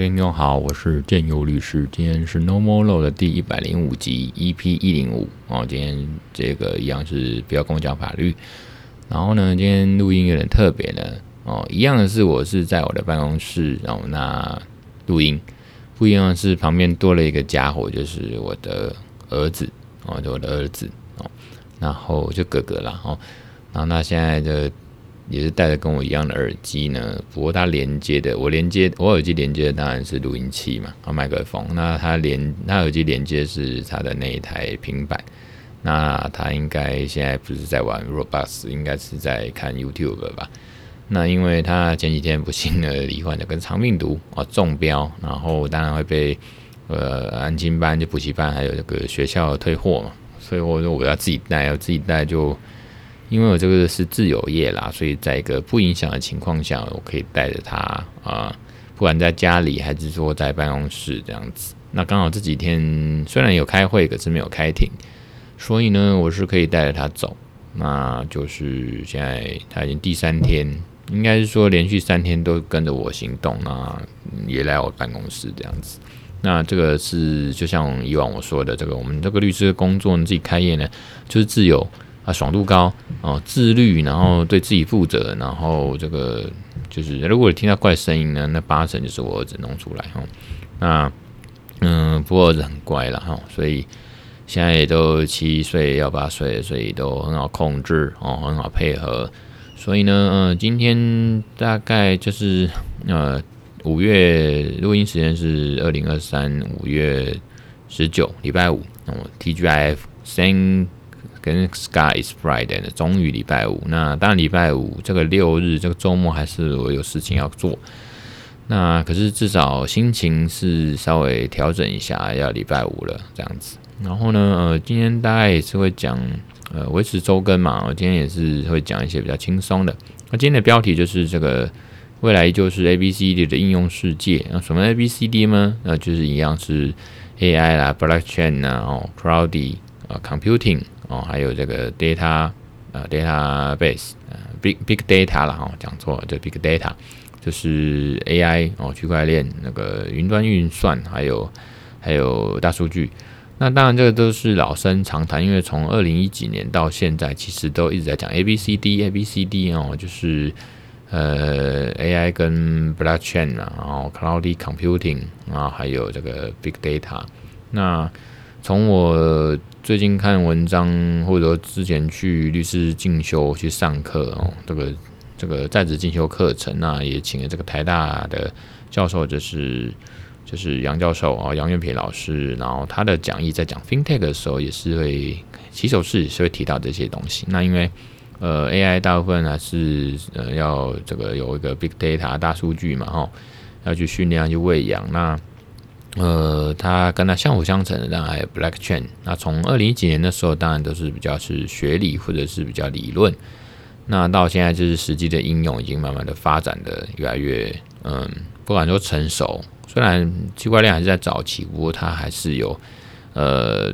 位听众好，我是建佑律师，今天是 No More Law 的第一百零五集，EP 一零五哦。今天这个一样是不要跟我讲法律。然后呢，今天录音有点特别呢哦，一样的是我是在我的办公室，然后那录音不一样的是旁边多了一个家伙，就是我的儿子哦，就我的儿子哦，然后就哥哥啦哦，然后那现在的。也是戴着跟我一样的耳机呢，不过它连接的，我连接我耳机连接的当然是录音器嘛，啊麦克风。那它连它耳机连接是它的那一台平板。那他应该现在不是在玩 Roblox，应该是在看 YouTube 吧？那因为他前几天不幸的罹患了跟肠病毒啊中标，然后当然会被呃安亲班、就补习班还有这个学校退货嘛，所以我说我要自己带，要自己带就。因为我这个是自由业啦，所以在一个不影响的情况下，我可以带着他啊，不管在家里还是说在办公室这样子。那刚好这几天虽然有开会，可是没有开庭，所以呢，我是可以带着他走。那就是现在他已经第三天，应该是说连续三天都跟着我行动，那也来我办公室这样子。那这个是就像以往我说的，这个我们这个律师的工作，你自己开业呢，就是自由。啊，爽度高哦，自律，然后对自己负责，然后这个就是，如果听到怪声音呢，那八成就是我儿子弄出来哈。那嗯，不过儿子很乖了哈，所以现在也都七岁要八岁，所以都很好控制哦，很好配合。所以呢，嗯，今天大概就是呃五月录音时间是二零二三五月十九礼拜五哦，TGIF 三。跟 Sky is Friday 的，终于礼拜五。那当然礼拜五这个六日这个周末还是我有事情要做。那可是至少心情是稍微调整一下，要礼拜五了这样子。然后呢，呃，今天大概也是会讲，呃，维持周更嘛。我今天也是会讲一些比较轻松的。那今天的标题就是这个未来就是 A B C D 的应用世界。那什么 A B C D 呢？那就是一样是 A I 啦，Blockchain 啊，哦，Cloudy 啊，Computing。哦，还有这个 data 呃 database 呃 big big data 了哈，讲错了，就 big data 就是 AI 哦，区块链那个云端运算，还有还有大数据。那当然这个都是老生常谈，因为从二零一几年到现在，其实都一直在讲 A B C D A B C D 哦，就是呃 AI 跟 blockchain 啊，然后 cloudy computing 啊，还有这个 big data。那从我最近看文章，或者说之前去律师进修去上课哦，这个这个在职进修课程那也请了这个台大的教授，就是就是杨教授啊，杨元培老师，然后他的讲义在讲 FinTech 的时候，也是会起手式也是会提到这些东西。那因为呃 AI 大部分还是呃要这个有一个 Big Data 大数据嘛，哈，要去训练，去喂养那。呃，它跟它相辅相成的，当然还有 Blockchain。那从二零一几年的时候，当然都是比较是学理或者是比较理论。那到现在就是实际的应用，已经慢慢的发展的越来越，嗯，不敢说成熟。虽然区块链还是在早期，不过它还是有，呃，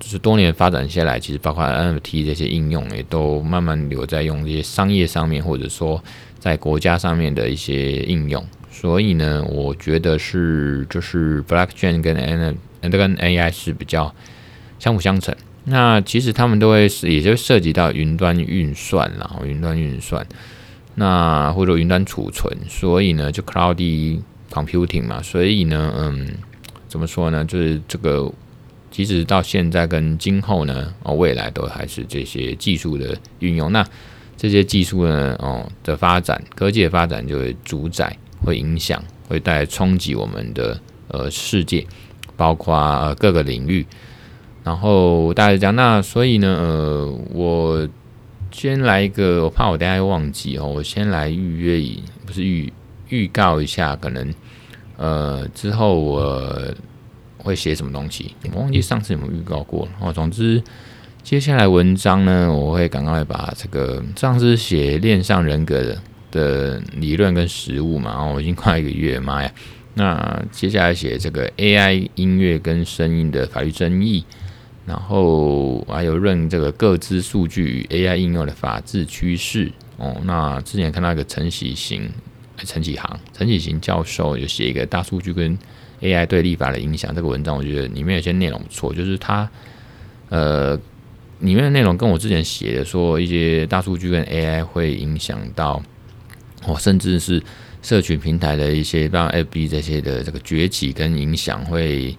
就是多年发展下来，其实包括 NFT 这些应用也都慢慢留在用这些商业上面，或者说在国家上面的一些应用。所以呢，我觉得是就是 blockchain 跟 N 这跟 AI 是比较相辅相成。那其实他们都会是，也就涉及到云端运算，然后云端运算，那或者云端储存。所以呢，就 cloud computing 嘛。所以呢，嗯，怎么说呢？就是这个，即使到现在跟今后呢，哦，未来都还是这些技术的运用。那这些技术呢，哦的发展，科技的发展就会主宰。会影响，会带来冲击我们的呃世界，包括、呃、各个领域。然后大家讲，那所以呢，呃，我先来一个，我怕我等下又忘记哦，我先来预约，不是预预告一下，可能呃之后我会写什么东西，我忘记上次有没有预告过了哦。总之，接下来文章呢，我会赶快把这个上次写恋上人格的。的理论跟实务嘛，哦，我已经快一个月，妈呀！那接下来写这个 AI 音乐跟声音的法律争议，然后还有论这个个资数据与 AI 应用的法治趋势。哦，那之前看到一个陈喜行陈启航、陈启行教授有写一个大数据跟 AI 对立法的影响这个文章，我觉得里面有些内容不错，就是他呃里面的内容跟我之前写的说一些大数据跟 AI 会影响到哦，甚至是社群平台的一些，包括 FB 这些的这个崛起跟影响会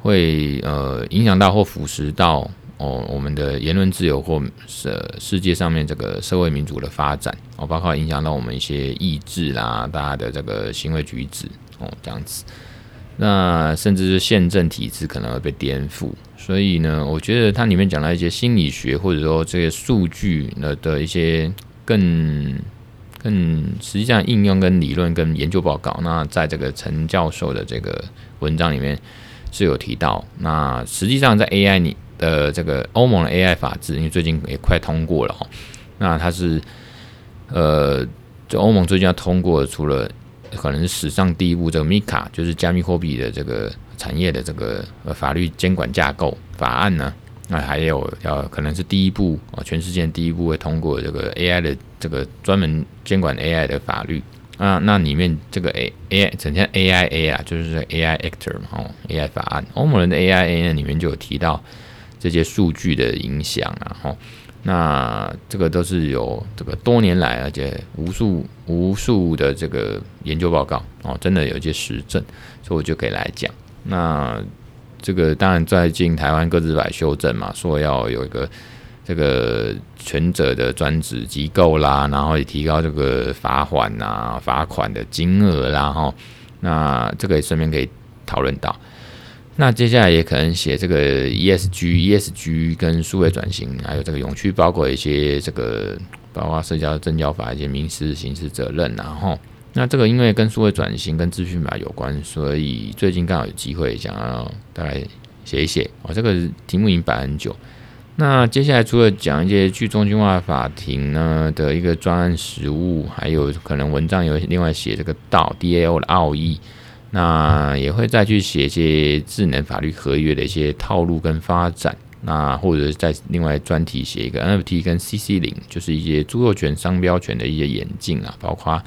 会呃影响到或腐蚀到。哦，我们的言论自由或是世界上面这个社会民主的发展哦，包括影响到我们一些意志啦，大家的这个行为举止哦，这样子，那甚至是宪政体制可能会被颠覆。所以呢，我觉得它里面讲到一些心理学或者说这些数据呢的一些更嗯实际上应用跟理论跟研究报告，那在这个陈教授的这个文章里面是有提到。那实际上在 AI 里。的这个欧盟的 AI 法制，因为最近也快通过了哈，那它是呃，就欧盟最近要通过，除了可能是史上第一部这个 MiCA，就是加密货币的这个产业的这个呃法律监管架构法案呢，那还有要可能是第一部啊，全世界第一部会通过这个 AI 的这个专门监管 AI 的法律啊，那里面这个 A AI 整天 AIA 啊，就是 AI Actor 嘛，哦，AI 法案，欧盟人的 AIA 里面就有提到。这些数据的影响啊，哈，那这个都是有这个多年来，而且无数无数的这个研究报告哦，真的有一些实证，所以我就可以来讲。那这个当然最近台湾个资法修正嘛，说要有一个这个权责的专职机构啦，然后也提高这个罚款啊、罚款的金额啦，哈，那这个也顺便可以讨论到。那接下来也可能写这个 ESG，ESG 跟数位转型，还有这个永续，包括一些这个包括社交证交法一些民事、刑事责任，然后那这个因为跟数位转型跟资讯法有关，所以最近刚好有机会想要大概写一写哦。这个题目已经摆很久。那接下来除了讲一些去中心化法庭呢的一个专案实务，还有可能文章有另外写这个道 DAO 的奥义。那也会再去写一些智能法律合约的一些套路跟发展，那或者在另外专题写一个 NFT 跟 CC 零，就是一些著作权、商标权的一些演进啊，包括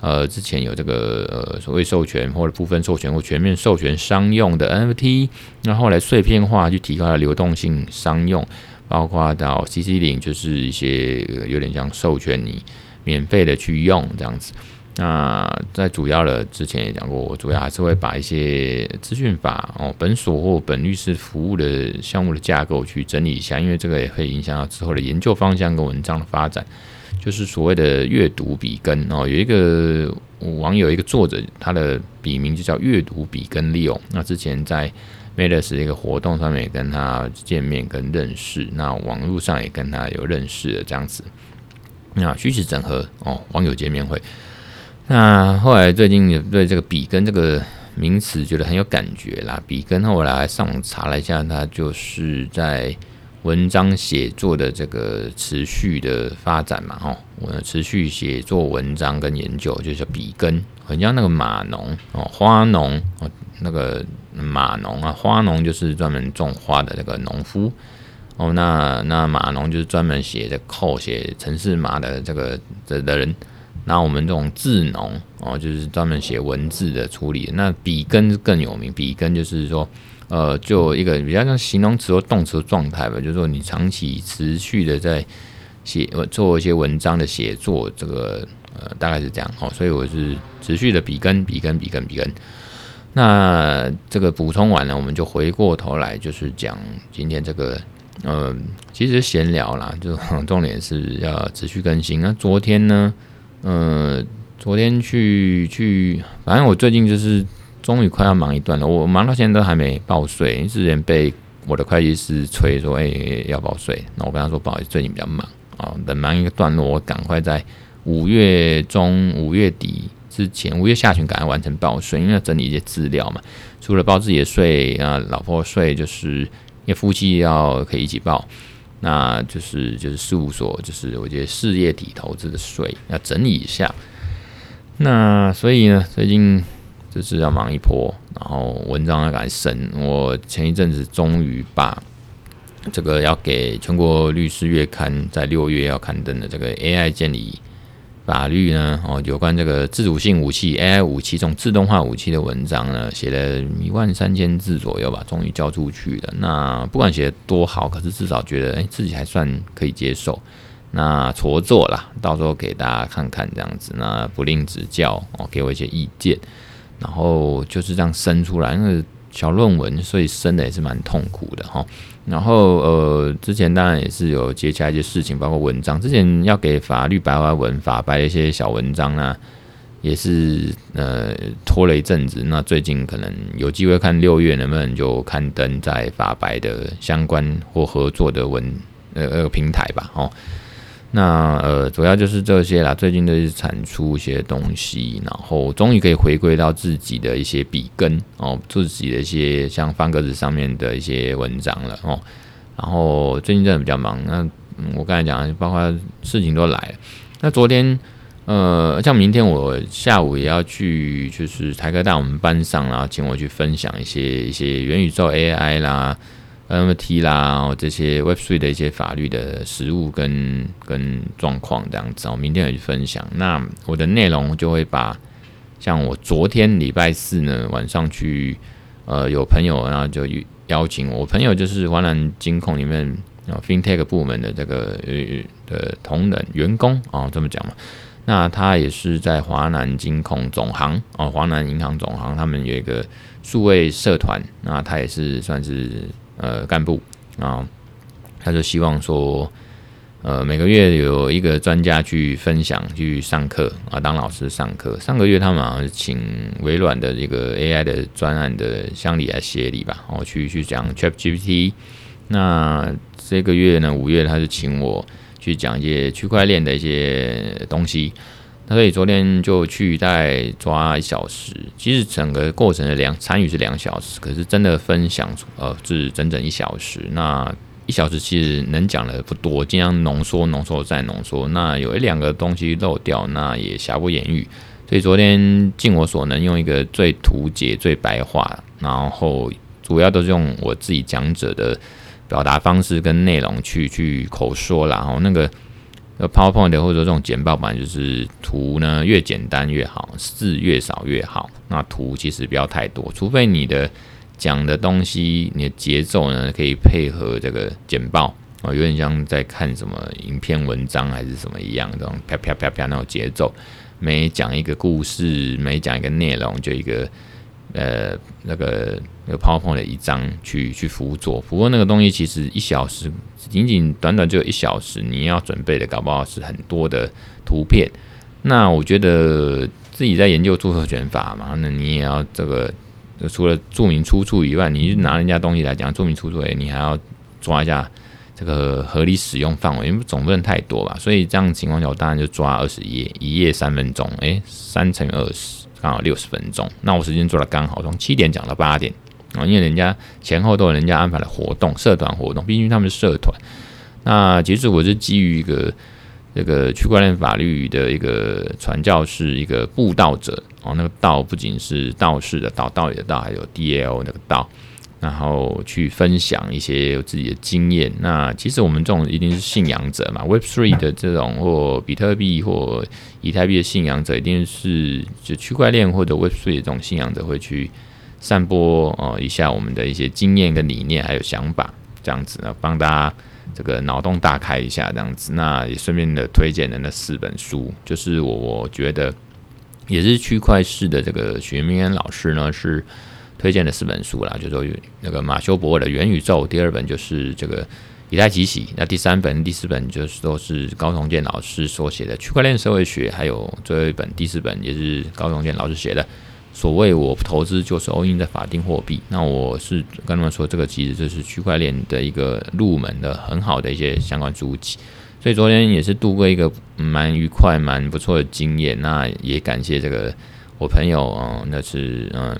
呃之前有这个呃所谓授权或者部分授权或全面授权商用的 NFT，那后来碎片化去提高了流动性商用，包括到 CC 零就是一些有点像授权你免费的去用这样子。那在主要的之前也讲过，我主要还是会把一些资讯法哦，本所或本律师服务的项目的架构去整理一下，因为这个也会影响到之后的研究方向跟文章的发展。就是所谓的阅读笔根哦，有一个网友一个作者，他的笔名就叫阅读笔根利用。那之前在麦德斯一个活动上面也跟他见面跟认识，那网络上也跟他有认识的这样子。那虚实整合哦，网友见面会。那后来最近也对这个笔根这个名词觉得很有感觉啦。笔根后来上网查了一下，它就是在文章写作的这个持续的发展嘛，哈，我持续写作文章跟研究就是笔根，很像那个码农哦，花农哦，那个码农啊，花农就是专门种花的那个农夫哦，那那码农就是专门写的扣写程式码的这个的的人。那我们这种字农哦，就是专门写文字的处理。那笔耕更有名，笔耕就是说，呃，就一个比较像形容词或动词的状态吧，就是说你长期持续的在写做一些文章的写作，这个呃大概是这样哦。所以我是持续的笔耕，笔耕，笔耕，笔耕。那这个补充完了，我们就回过头来，就是讲今天这个，呃，其实闲聊啦，就 重点是要持续更新。那昨天呢？呃，昨天去去，反正我最近就是终于快要忙一段了。我忙到现在都还没报税，之前被我的会计师催说，哎、要报税。那我跟他说，不好意思，最近比较忙啊，等忙一个段落，我赶快在五月中、五月底之前，五月下旬赶快完成报税，因为要整理一些资料嘛。除了报自己的税啊，老婆税，就是因为夫妻要可以一起报。那就是就是事务所，就是我觉得事业体投资的税要整理一下。那所以呢，最近就是要忙一波，然后文章要赶审。我前一阵子终于把这个要给全国律师月刊在六月要刊登的这个 AI 建立法律呢，哦，有关这个自主性武器、AI 武器这种自动化武器的文章呢，写了一万三千字左右吧，终于交出去了。那不管写得多好，可是至少觉得，哎，自己还算可以接受。那绰作啦，到时候给大家看看这样子，那不吝指教哦，给我一些意见。然后就是这样生出来，那个小论文，所以生的也是蛮痛苦的哈。然后呃，之前当然也是有接洽一些事情，包括文章。之前要给法律白话文法白一些小文章啊，也是呃拖了一阵子。那最近可能有机会看六月能不能就刊登在法白的相关或合作的文呃呃平台吧，哦。那呃，主要就是这些啦。最近都是产出一些东西，然后终于可以回归到自己的一些笔根哦，自己的一些像方格子上面的一些文章了哦。然后最近真的比较忙。那、我刚才讲，包括事情都来。那昨天呃，像明天我下午也要去，就是台科大我们班上，然后请我去分享一些一些元宇宙 AI 啦。NFT 啦，这些 Web3 的一些法律的实务跟跟状况这样子，我明天也去分享。那我的内容就会把像我昨天礼拜四呢晚上去，呃，有朋友然后就邀请我，朋友就是华南金控里面啊 FinTech 部门的这个呃的同仁员工啊，这么讲嘛。那他也是在华南金控总行哦，华南银行总行，他们有一个数位社团，那他也是算是。呃，干部啊，他就希望说，呃，每个月有一个专家去分享、去上课啊，当老师上课。上个月他们好像请微软的一个 AI 的专案的乡里来协理吧，哦，去去讲 ChatGPT。那这个月呢，五月他就请我去讲一些区块链的一些东西。所以昨天就去再抓一小时，其实整个过程的两参与是两小时，可是真的分享呃是整整一小时。那一小时其实能讲的不多，尽量浓缩、浓缩再浓缩。那有一两个东西漏掉，那也瑕不掩瑜。所以昨天尽我所能，用一个最图解、最白话，然后主要都是用我自己讲者的表达方式跟内容去去口说，然后那个。呃 PowerPoint 或者这种简报版，就是图呢越简单越好，字越少越好。那图其实不要太多，除非你的讲的东西，你的节奏呢可以配合这个简报啊，有点像在看什么影片文章还是什么一样，这种啪啪啪啪那种节奏。每讲一个故事，每讲一个内容，就一个。呃，那个有 PowerPoint 的一张去去辅佐，不过那个东西其实一小时，仅仅短短就一小时，你要准备的搞不好是很多的图片。那我觉得自己在研究著作权法嘛，那你也要这个除了注明出处以外，你拿人家东西来讲注明出处，诶，你还要抓一下这个合理使用范围，因为总不能太多吧。所以这样情况下，我当然就抓二十页，一页三分钟，诶，三乘以二十。刚好六十分钟，那我时间做的刚好，从七点讲到八点啊，因为人家前后都有人家安排的活动，社团活动，毕竟他们是社团。那其实我是基于一个这个区块链法律的一个传教士，一个布道者哦，那个道不仅是道士的道，道理的道，还有 DAO 那个道。然后去分享一些自己的经验。那其实我们这种一定是信仰者嘛，Web Three 的这种或比特币或以太币的信仰者，一定是就区块链或者 Web Three 的这种信仰者会去散播哦一下我们的一些经验跟理念还有想法，这样子呢，帮大家这个脑洞大开一下，这样子。那也顺便的推荐的那四本书，就是我我觉得也是区块市的这个许明恩老师呢是。推荐的四本书啦，就是说那个马修博尔的《元宇宙》，第二本就是这个以太奇袭，那第三本、第四本就是都是高重建老师所写的《区块链社会学》，还有最后一本第四本也是高重建老师写的。所谓我投资就是 all in 的法定货币，那我是跟他们说，这个其实就是区块链的一个入门的很好的一些相关书籍。所以昨天也是度过一个蛮愉快、蛮不错的经验。那也感谢这个我朋友哦，那是嗯。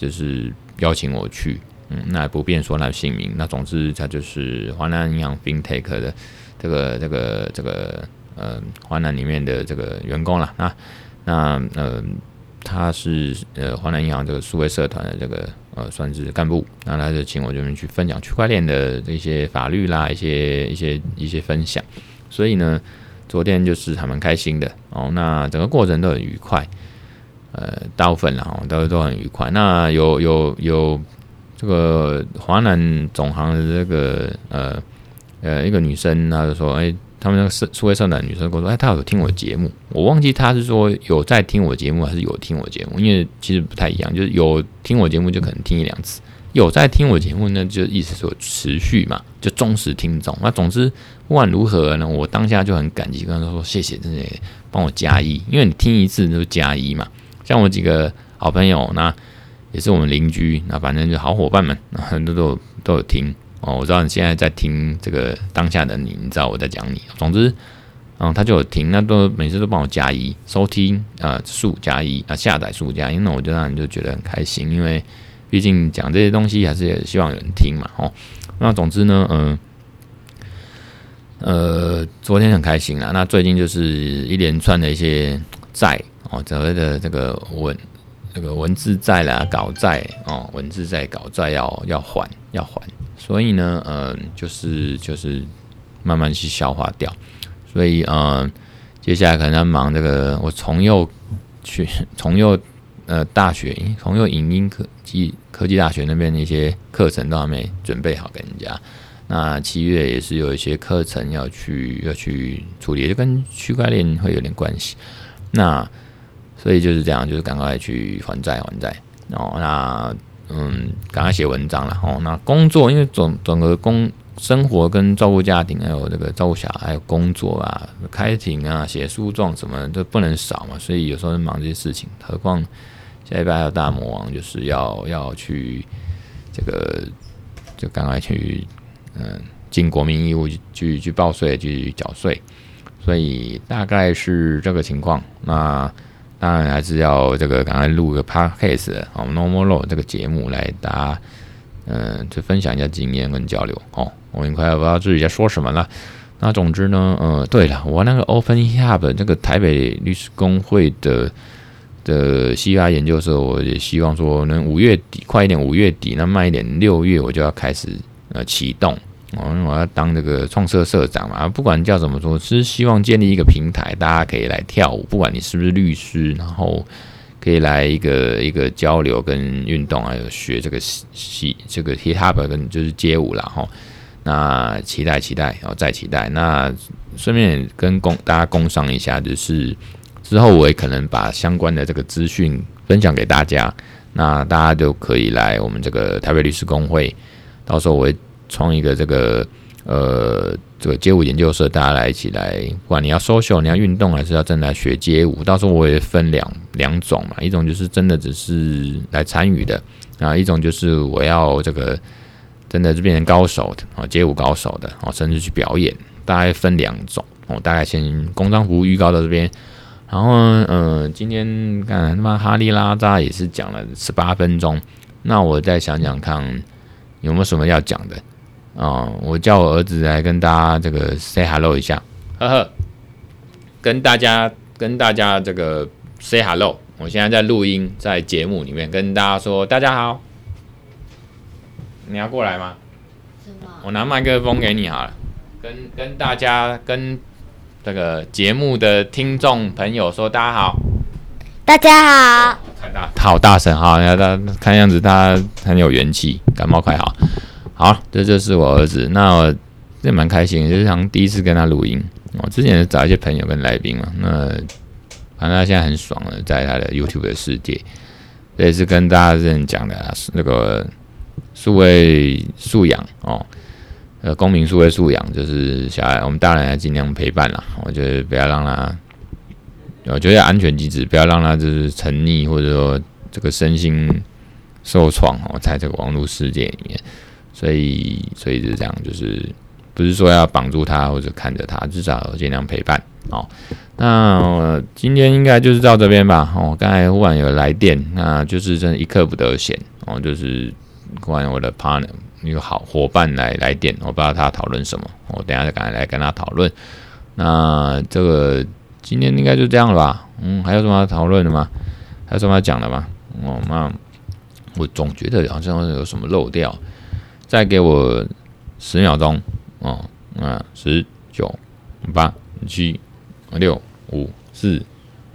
就是邀请我去，嗯，那不便说他姓名。那总之他就是华南银行 FinTech 的这个这个这个呃华南里面的这个员工了。那那呃他是呃华南银行这个数位社团的这个呃算是干部。那他就请我这边去分享区块链的这些法律啦，一些一些一些分享。所以呢，昨天就是还蛮开心的哦。那整个过程都很愉快，呃，大部分然后都都很愉快。那有有有这个华南总行的这个呃呃一个女生，她就说，哎。他们那个社社会社的女生跟我说：“哎，她有听我节目，我忘记她是说有在听我节目，还是有听我节目？因为其实不太一样，就是有听我节目就可能听一两次，有在听我节目呢，就意思说持续嘛，就忠实听众。那总之不管如何呢，我当下就很感激，跟她说谢谢，真的帮我加一，因为你听一次就加一嘛。像我几个好朋友，那也是我们邻居，那反正就好伙伴们，很多都都有听。”哦，我知道你现在在听这个当下的你，你知道我在讲你。总之，嗯，他就有听，那都每次都帮我加一收听啊数加一啊下载数加一，那我就让人就觉得很开心，因为毕竟讲这些东西还是也希望有人听嘛。哦，那总之呢，嗯呃，昨天很开心啊。那最近就是一连串的一些债哦，所谓的这个稳这个文字债啦、稿债哦，文字债、稿债要要还要还。所以呢，嗯、就是就是慢慢去消化掉。所以，嗯、接下来可能要忙这个，我重又去 重又呃大学，重又影音科技科技大学那边的一些课程都还没准备好给人家。那七月也是有一些课程要去要去处理，就跟区块链会有点关系。那所以就是这样，就是赶快去还债还债哦。那。嗯，赶快写文章了哦。那工作，因为总整个工生活跟照顾家庭，还有这个照顾小孩，还有工作啊，开庭啊，写诉状什么都不能少嘛。所以有时候忙这些事情，何况下礼拜还有大魔王，就是要要去这个，就赶快去嗯尽国民义务去去报税去缴税。所以大概是这个情况。那。当然还是要这个赶快录个 podcast 哦，Normal Law 这个节目来大家嗯，就分享一下经验跟交流哦。我很快要不知道自己在说什么了。那总之呢，嗯，对了，我那个 Open Hub 这个台北律师公会的的 CVR 研究社，我也希望说能五月底快一点，五月底那慢一点，六月我就要开始呃启动。哦，我要当这个创社社长嘛，不管叫怎么说，是希望建立一个平台，大家可以来跳舞，不管你是不是律师，然后可以来一个一个交流跟运动，还有学这个戏这个 hip hop 跟就是街舞啦。哈。那期待期待，然后再期待。那顺便跟公大家工商一下，就是之后我也可能把相关的这个资讯分享给大家，那大家就可以来我们这个台北律师公会，到时候我会。创一个这个呃这个街舞研究社，大家来一起来，不管你要 social，你要运动，还是要真的学街舞，到时候我也分两两种嘛，一种就是真的只是来参与的啊，一种就是我要这个真的是变成高手的啊，街舞高手的啊，甚至去表演，大概分两种。我大概先公章服务预告到这边，然后嗯、呃，今天看他妈哈利拉扎也是讲了十八分钟，那我再想想看有没有什么要讲的。啊、哦，我叫我儿子来跟大家这个 say hello 一下，呵呵，跟大家跟大家这个 say hello。我现在在录音，在节目里面跟大家说大家好。你要过来吗？我拿麦克风给你好了，跟跟大家跟这个节目的听众朋友说大家好。大家好。太大，好大声哈！看样子他很有元气，感冒快好。好，这就是我儿子。那我也蛮开心，就是像第一次跟他录音。我之前找一些朋友跟来宾嘛，那反正他现在很爽了，在他的 YouTube 的世界。这也是跟大家这样讲的，那个数位素养哦，呃，公民数位素养，就是小孩，我们大人要尽量陪伴啦。我觉得不要让他，我觉得安全机制，不要让他就是沉溺，或者说这个身心受创哦，在这个网络世界里面。所以，所以是这样，就是不是说要绑住他或者看着他，至少尽量陪伴哦。那、呃、今天应该就是到这边吧。哦，刚才忽然有来电，那就是真一刻不得闲哦。就是忽然我的 partner 一个好伙伴来来电，我不知道他讨论什么，我等下再赶快来跟他讨论。那这个今天应该就这样了吧？嗯，还有什么要讨论的吗？还有什么要讲的吗？哦，那我总觉得好像有什么漏掉。再给我十秒钟哦，啊，十九八七六五四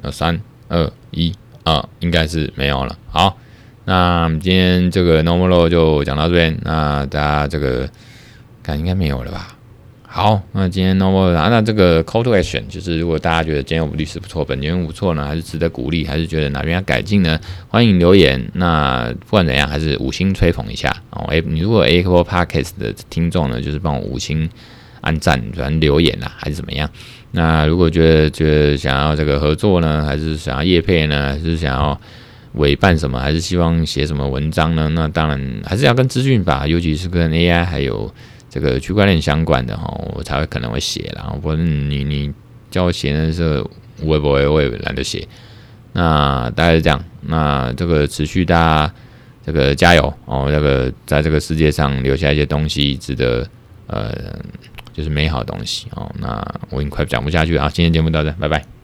呃三二一啊，应该是没有了。好，那今天这个 normal 就讲到这边，那大家这个看应该没有了吧？好，那今天 normal 啊，那这个 call to action 就是，如果大家觉得今天我们律师不错，本节目不错呢，还是值得鼓励，还是觉得哪边要改进呢？欢迎留言。那不管怎样，还是五星吹捧一下哦。哎，你如果 Apple Podcast 的听众呢，就是帮我五星按赞，转留言啦，还是怎么样？那如果觉得觉得想要这个合作呢，还是想要业配呢，还是想要委办什么，还是希望写什么文章呢？那当然还是要跟资讯法，尤其是跟 AI 还有。这个区块链相关的哈，我才会可能会写，然后不然你你叫我写的时候，我也不会，我也懒得写。那大概是这样，那这个持续大家这个加油哦，这个在这个世界上留下一些东西，值得呃，就是美好东西哦。那我已经快讲不下去了，好，今天节目到这，拜拜。